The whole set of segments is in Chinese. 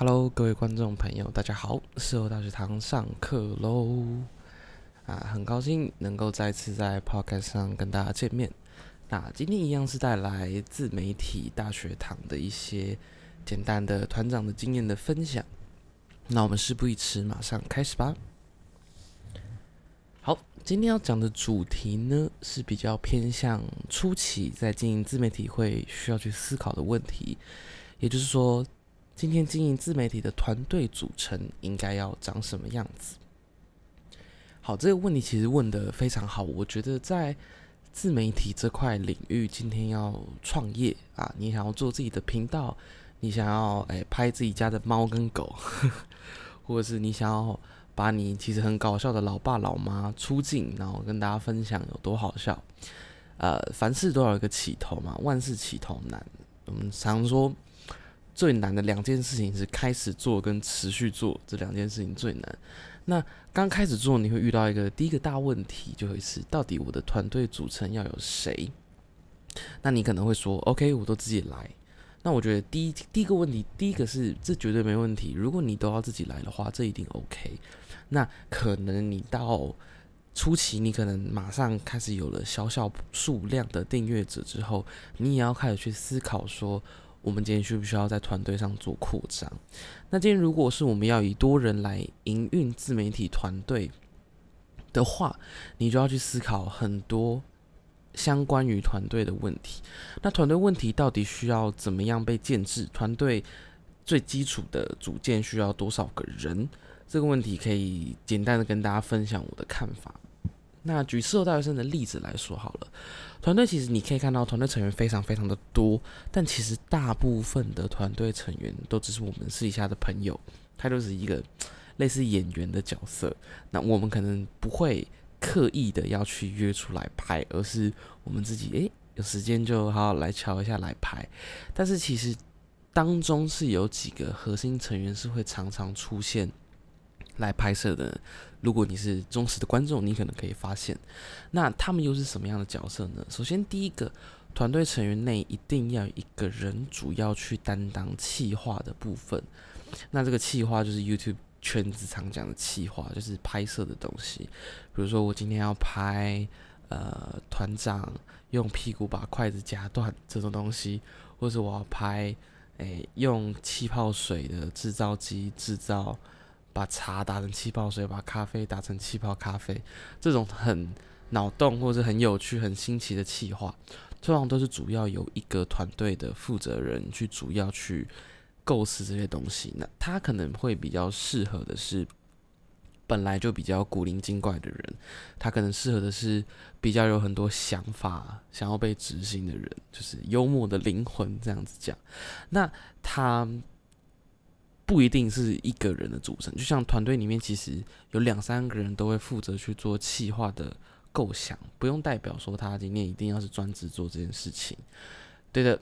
Hello，各位观众朋友，大家好，事后大学堂上课喽！啊，很高兴能够再次在 Podcast 上跟大家见面。那今天一样是带来自媒体大学堂的一些简单的团长的经验的分享。那我们事不宜迟，马上开始吧。好，今天要讲的主题呢是比较偏向初期在经营自媒体会需要去思考的问题，也就是说。今天经营自媒体的团队组成应该要长什么样子？好，这个问题其实问的非常好。我觉得在自媒体这块领域，今天要创业啊，你想要做自己的频道，你想要诶拍自己家的猫跟狗，或者是你想要把你其实很搞笑的老爸老妈出镜，然后跟大家分享有多好笑。呃，凡事都有一个起头嘛，万事起头难。我们常说。最难的两件事情是开始做跟持续做，这两件事情最难。那刚开始做，你会遇到一个第一个大问题，就会是到底我的团队组成要有谁？那你可能会说，OK，我都自己来。那我觉得第一第一个问题，第一个是这绝对没问题。如果你都要自己来的话，这一定 OK。那可能你到初期，你可能马上开始有了小小数量的订阅者之后，你也要开始去思考说。我们今天需不需要在团队上做扩张？那今天如果是我们要以多人来营运自媒体团队的话，你就要去思考很多相关于团队的问题。那团队问题到底需要怎么样被建制？团队最基础的组建需要多少个人？这个问题可以简单的跟大家分享我的看法。那举社大学生的例子来说好了，团队其实你可以看到团队成员非常非常的多，但其实大部分的团队成员都只是我们私底下的朋友，他就是一个类似演员的角色。那我们可能不会刻意的要去约出来拍，而是我们自己诶有时间就好好来瞧一下来拍。但是其实当中是有几个核心成员是会常常出现。来拍摄的，如果你是忠实的观众，你可能可以发现，那他们又是什么样的角色呢？首先，第一个团队成员内一定要一个人主要去担当企划的部分。那这个企划就是 YouTube 圈子常讲的企划，就是拍摄的东西。比如说，我今天要拍呃团长用屁股把筷子夹断这种东西，或者我要拍诶用气泡水的制造机制造。把茶打成气泡水，把咖啡打成气泡咖啡，这种很脑洞或者很有趣、很新奇的企划，通常都是主要由一个团队的负责人去主要去构思这些东西。那他可能会比较适合的是本来就比较古灵精怪的人，他可能适合的是比较有很多想法想要被执行的人，就是幽默的灵魂这样子讲。那他。不一定是一个人的组成，就像团队里面其实有两三个人都会负责去做企划的构想，不用代表说他今天一定要是专职做这件事情。对的，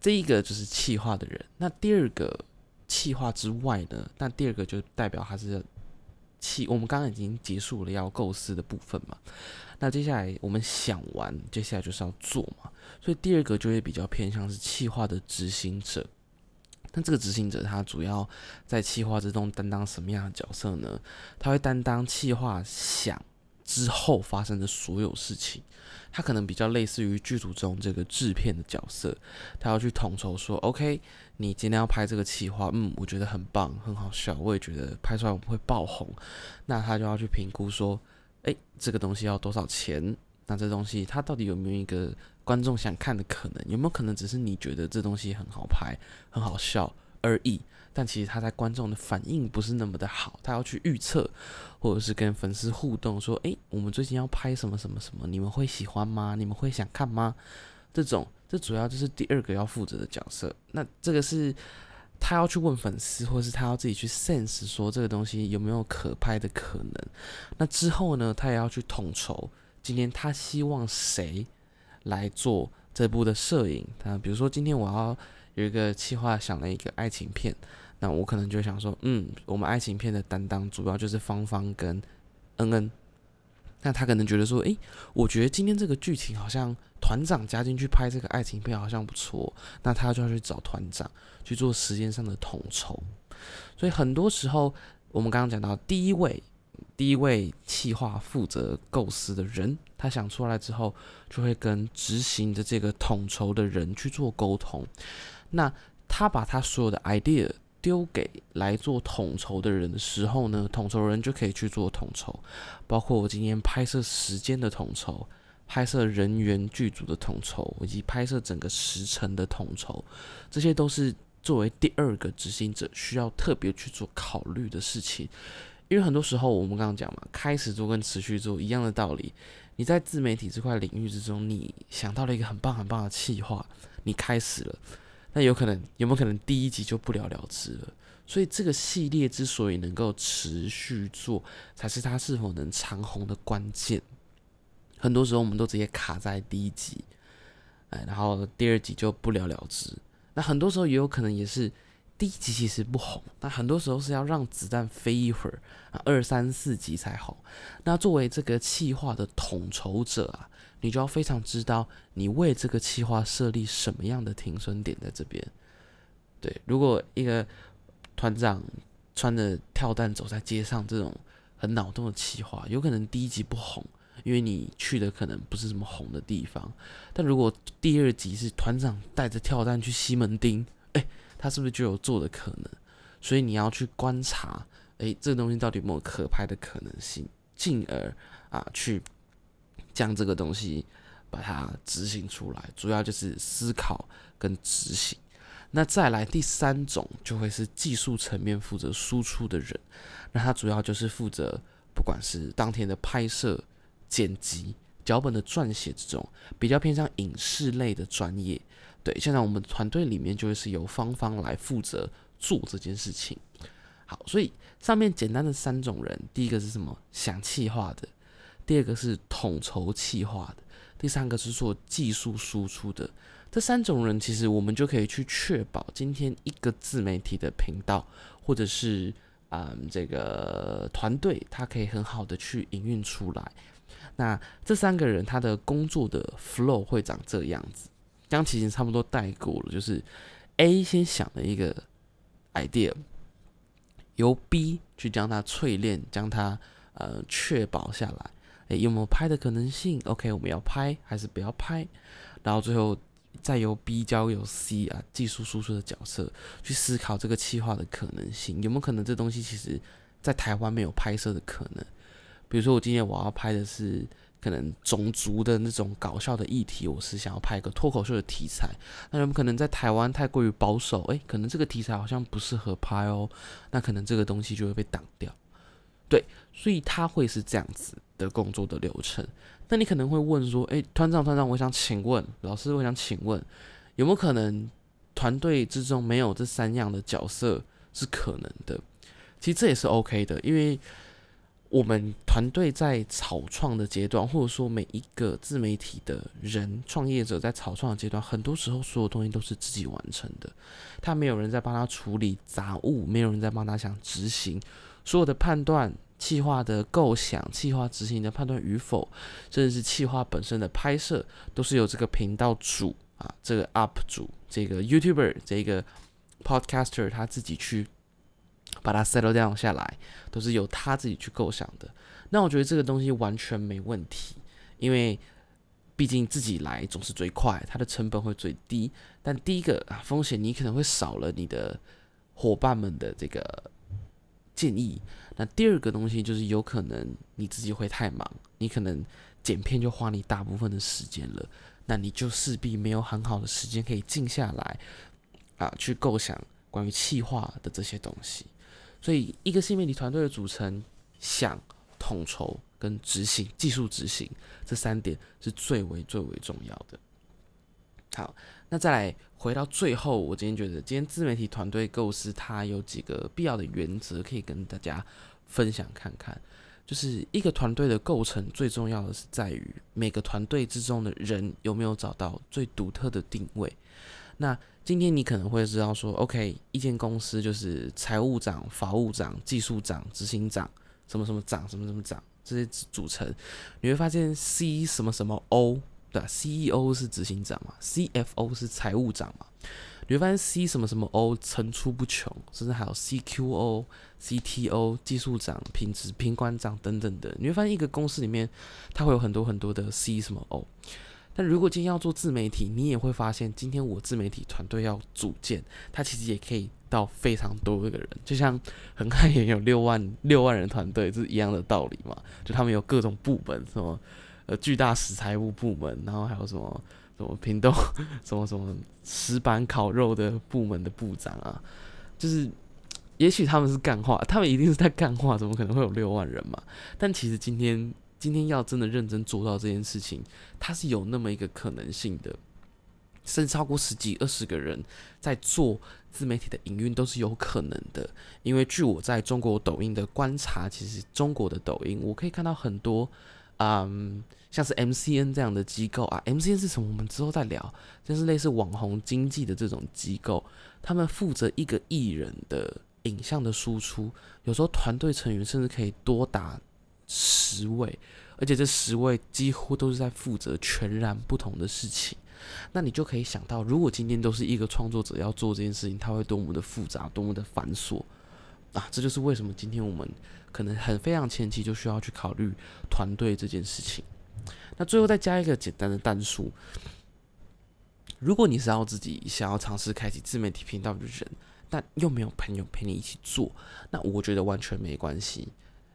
这一个就是企划的人。那第二个企划之外呢？那第二个就代表他是企，我们刚刚已经结束了要构思的部分嘛。那接下来我们想完，接下来就是要做嘛。所以第二个就会比较偏向是企划的执行者。那这个执行者他主要在企划之中担当什么样的角色呢？他会担当企划想之后发生的所有事情，他可能比较类似于剧组中这个制片的角色，他要去统筹说，OK，你今天要拍这个企划，嗯，我觉得很棒，很好笑，我也觉得拍出来我们会爆红，那他就要去评估说，诶，这个东西要多少钱？那这东西它到底有没有一个观众想看的可能？有没有可能只是你觉得这东西很好拍、很好笑而已？但其实他在观众的反应不是那么的好。他要去预测，或者是跟粉丝互动，说：“诶，我们最近要拍什么什么什么？你们会喜欢吗？你们会想看吗？”这种，这主要就是第二个要负责的角色。那这个是他要去问粉丝，或是他要自己去 sense 说这个东西有没有可拍的可能。那之后呢，他也要去统筹。今天他希望谁来做这部的摄影？他比如说今天我要有一个企划，想了一个爱情片，那我可能就想说，嗯，我们爱情片的担当主要就是芳芳跟恩恩。那他可能觉得说，诶，我觉得今天这个剧情好像团长加进去拍这个爱情片好像不错，那他就要去找团长去做时间上的统筹。所以很多时候，我们刚刚讲到第一位，第一位企划负责构思的人，他想出来之后，就会跟执行的这个统筹的人去做沟通。那他把他所有的 idea 丢给来做统筹的人的时候呢，统筹人就可以去做统筹，包括我今天拍摄时间的统筹。拍摄人员剧组的统筹，以及拍摄整个时程的统筹，这些都是作为第二个执行者需要特别去做考虑的事情。因为很多时候我们刚刚讲嘛，开始做跟持续做一样的道理。你在自媒体这块领域之中，你想到了一个很棒很棒的企划，你开始了，那有可能有没有可能第一集就不了了之了？所以这个系列之所以能够持续做，才是它是否能长红的关键。很多时候我们都直接卡在第一集，哎，然后第二集就不了了之。那很多时候也有可能也是第一集其实不红，那很多时候是要让子弹飞一会儿啊，二三四集才红。那作为这个企划的统筹者啊，你就要非常知道你为这个企划设立什么样的停损点在这边。对，如果一个团长穿着跳弹走在街上这种很脑洞的企划，有可能第一集不红。因为你去的可能不是什么红的地方，但如果第二集是团长带着跳弹去西门町，哎，他是不是就有做的可能？所以你要去观察，哎，这个东西到底有没有可拍的可能性，进而啊去将这个东西把它执行出来。主要就是思考跟执行。那再来第三种就会是技术层面负责输出的人，那他主要就是负责不管是当天的拍摄。剪辑、脚本的撰写这种比较偏向影视类的专业，对，现在我们团队里面就是由芳芳来负责做这件事情。好，所以上面简单的三种人，第一个是什么？想气化的，第二个是统筹气化的，第三个是做技术输出的。这三种人，其实我们就可以去确保今天一个自媒体的频道，或者是嗯这个团队，它可以很好的去营运出来。那这三个人他的工作的 flow 会长这样子，刚其实差不多带过了，就是 A 先想了一个 idea，由 B 去将它淬炼，将它呃确保下来，诶，有没有拍的可能性？OK，我们要拍还是不要拍？然后最后再由 B 交由 C 啊技术输出的角色去思考这个企划的可能性，有没有可能这东西其实在台湾没有拍摄的可能？比如说，我今天我要拍的是可能种族的那种搞笑的议题，我是想要拍一个脱口秀的题材。那有可能在台湾太过于保守，诶，可能这个题材好像不适合拍哦。那可能这个东西就会被挡掉。对，所以他会是这样子的工作的流程。那你可能会问说，诶，团长团长，我想请问老师，我想请问，有没有可能团队之中没有这三样的角色是可能的？其实这也是 OK 的，因为。我们团队在草创的阶段，或者说每一个自媒体的人创业者在草创的阶段，很多时候所有东西都是自己完成的。他没有人在帮他处理杂物，没有人在帮他想执行所有的判断、计划的构想、计划执行的判断与否，甚至是计划本身的拍摄，都是由这个频道主啊，这个 UP 主、这个 YouTuber、这个 Podcaster 他自己去。把它 settle down 下来，都是由他自己去构想的。那我觉得这个东西完全没问题，因为毕竟自己来总是最快，它的成本会最低。但第一个啊，风险你可能会少了你的伙伴们的这个建议。那第二个东西就是有可能你自己会太忙，你可能剪片就花你大部分的时间了，那你就势必没有很好的时间可以静下来啊，去构想关于气化的这些东西。所以，一个新媒体团队的组成，想统筹跟执行、技术执行这三点是最为最为重要的。好，那再来回到最后，我今天觉得今天自媒体团队构思它有几个必要的原则可以跟大家分享看看。就是一个团队的构成最重要的是在于每个团队之中的人有没有找到最独特的定位。那今天你可能会知道说，OK，一间公司就是财务长、法务长、技术长、执行长，什么什么长、什么什么长这些组成，你会发现 C 什么什么 O 对吧 c e o 是执行长嘛，CFO 是财务长嘛，你会发现 C 什么什么 O 层出不穷，甚至还有 CQO、CTO、技术长、品质品管长等等的。你会发现一个公司里面，它会有很多很多的 C 什么 O。但如果今天要做自媒体，你也会发现，今天我自媒体团队要组建，它其实也可以到非常多个人。就像 恒汉也有六万六万人团队，是一样的道理嘛？就他们有各种部门，什么呃巨大食材部部门，然后还有什么什么平东什么什么石板烤肉的部门的部长啊，就是也许他们是干话，他们一定是在干话，怎么可能会有六万人嘛？但其实今天。今天要真的认真做到这件事情，它是有那么一个可能性的，甚至超过十几、二十个人在做自媒体的营运都是有可能的。因为据我在中国抖音的观察，其实中国的抖音我可以看到很多，嗯，像是 MCN 这样的机构啊，MCN 是什么？我们之后再聊。就是类似网红经济的这种机构，他们负责一个艺人的影像的输出，有时候团队成员甚至可以多达。十位，而且这十位几乎都是在负责全然不同的事情，那你就可以想到，如果今天都是一个创作者要做这件事情，他会多么的复杂，多么的繁琐啊！这就是为什么今天我们可能很非常前期就需要去考虑团队这件事情。那最后再加一个简单的单数：如果你是要自己想要尝试开启自媒体频道的人，但又没有朋友陪你一起做，那我觉得完全没关系。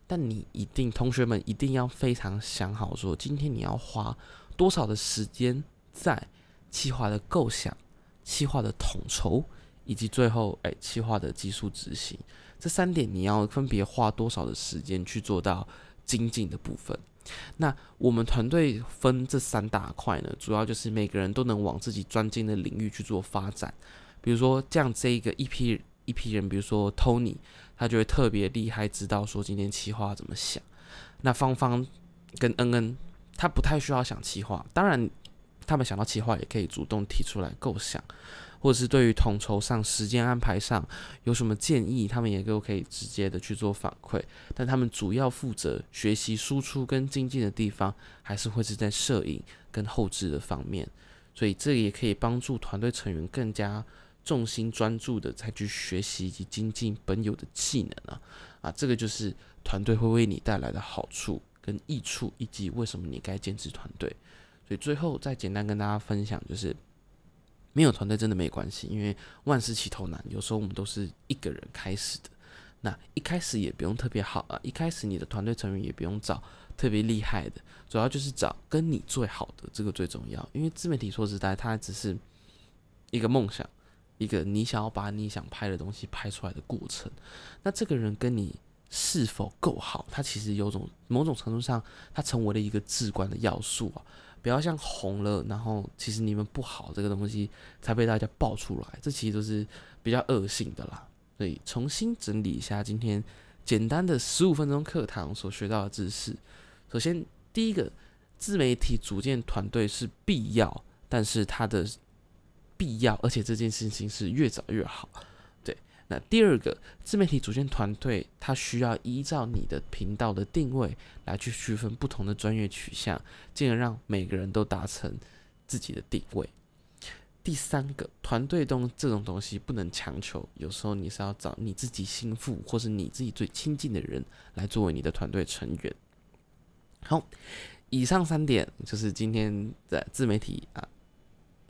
但你一定，同学们一定要非常想好，说今天你要花多少的时间在计划的构想、计划的统筹，以及最后哎计划的技术执行这三点，你要分别花多少的时间去做到精进的部分。那我们团队分这三大块呢，主要就是每个人都能往自己专精的领域去做发展。比如说，这样这一个一批一批人，比如说 Tony。他就会特别厉害，知道说今天企划怎么想。那芳芳跟恩恩，他不太需要想企划，当然他们想到企划也可以主动提出来构想，或者是对于统筹上、时间安排上有什么建议，他们也都可以直接的去做反馈。但他们主要负责学习、输出跟精进的地方，还是会是在摄影跟后置的方面，所以这也可以帮助团队成员更加。重心专注的再去学习以及精进本有的技能啊，啊，这个就是团队会为你带来的好处跟益处，以及为什么你该坚持团队。所以最后再简单跟大家分享，就是没有团队真的没关系，因为万事起头难，有时候我们都是一个人开始的。那一开始也不用特别好啊，一开始你的团队成员也不用找特别厉害的，主要就是找跟你最好的，这个最重要。因为自媒体说实在，它只是一个梦想。一个你想要把你想拍的东西拍出来的过程，那这个人跟你是否够好，他其实有种某种程度上，他成为了一个至关的要素啊。不要像红了，然后其实你们不好这个东西才被大家爆出来，这其实都是比较恶性的啦。所以重新整理一下今天简单的十五分钟课堂所学到的知识。首先，第一个，自媒体组建团队是必要，但是它的。必要，而且这件事情是越早越好。对，那第二个自媒体组建团队，它需要依照你的频道的定位来去区分不同的专业取向，进而让每个人都达成自己的定位。第三个，团队中这种东西不能强求，有时候你是要找你自己心腹或是你自己最亲近的人来作为你的团队成员。好，以上三点就是今天的自媒体啊。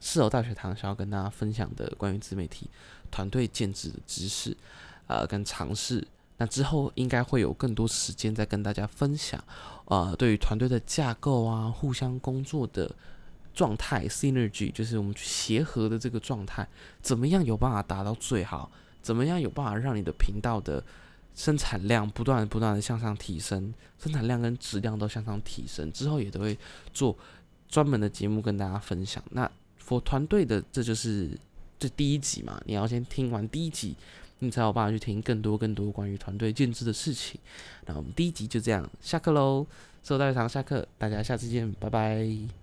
四楼大学堂想要跟大家分享的关于自媒体团队建制的知识，呃，跟尝试。那之后应该会有更多时间再跟大家分享，呃，对于团队的架构啊，互相工作的状态，synergy，就是我们协和的这个状态，怎么样有办法达到最好？怎么样有办法让你的频道的生产量不断不断的向上提升，生产量跟质量都向上提升？之后也都会做专门的节目跟大家分享。那 for 团队的，这就是这第一集嘛。你要先听完第一集，你才有办法去听更多更多关于团队建制的事情。那我们第一集就这样下课喽，收大学堂下课，大家下次见，拜拜。